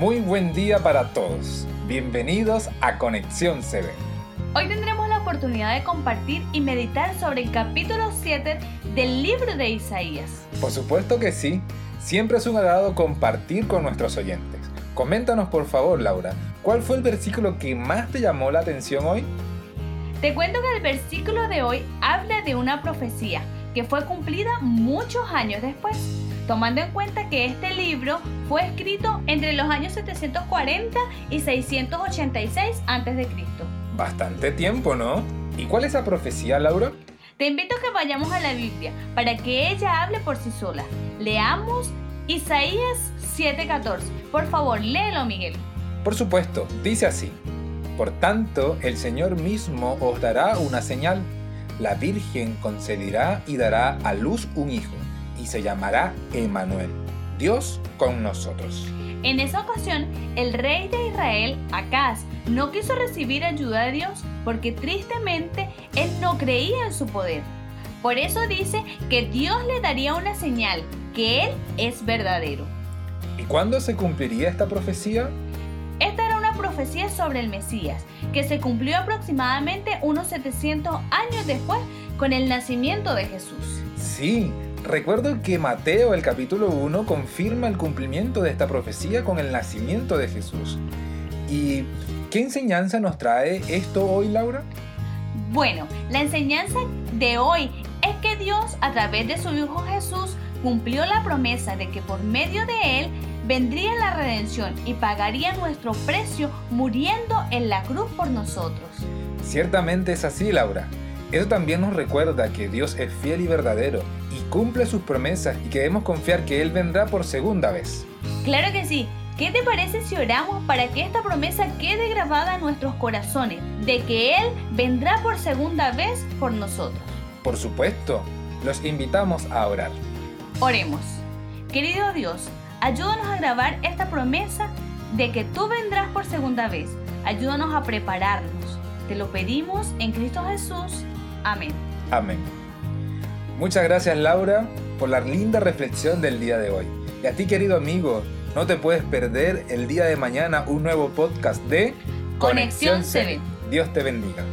Muy buen día para todos. Bienvenidos a Conexión CB. Hoy tendremos la oportunidad de compartir y meditar sobre el capítulo 7 del libro de Isaías. Por supuesto que sí. Siempre es un agrado compartir con nuestros oyentes. Coméntanos por favor, Laura, ¿cuál fue el versículo que más te llamó la atención hoy? Te cuento que el versículo de hoy habla de una profecía que fue cumplida muchos años después, tomando en cuenta que este libro fue escrito entre los años 740 y 686 a.C. Bastante tiempo, ¿no? ¿Y cuál es esa profecía, Laura? Te invito a que vayamos a la Biblia para que ella hable por sí sola. Leamos Isaías 7:14. Por favor, léelo, Miguel. Por supuesto, dice así. Por tanto, el Señor mismo os dará una señal la Virgen concederá y dará a luz un hijo, y se llamará Emanuel, Dios con nosotros. En esa ocasión, el rey de Israel, Acaz, no quiso recibir ayuda de Dios porque tristemente él no creía en su poder. Por eso dice que Dios le daría una señal, que Él es verdadero. ¿Y cuándo se cumpliría esta profecía? Esta era una profecía sobre el Mesías, que se cumplió aproximadamente unos 700 años después con el nacimiento de Jesús. Sí, recuerdo que Mateo el capítulo 1 confirma el cumplimiento de esta profecía con el nacimiento de Jesús. ¿Y qué enseñanza nos trae esto hoy, Laura? Bueno, la enseñanza de hoy es que Dios a través de su Hijo Jesús cumplió la promesa de que por medio de Él vendría la redención y pagaría nuestro precio muriendo en la cruz por nosotros. Ciertamente es así, Laura. Eso también nos recuerda que Dios es fiel y verdadero cumple sus promesas y que debemos confiar que Él vendrá por segunda vez. Claro que sí. ¿Qué te parece si oramos para que esta promesa quede grabada en nuestros corazones de que Él vendrá por segunda vez por nosotros? Por supuesto, los invitamos a orar. Oremos. Querido Dios, Ayúdanos a grabar esta promesa de que tú vendrás por segunda vez. Ayúdanos a prepararnos. Te lo pedimos en Cristo Jesús. Amén. Amén. Muchas gracias Laura por la linda reflexión del día de hoy. Y a ti querido amigo, no te puedes perder el día de mañana un nuevo podcast de Conexión 7. Dios te bendiga.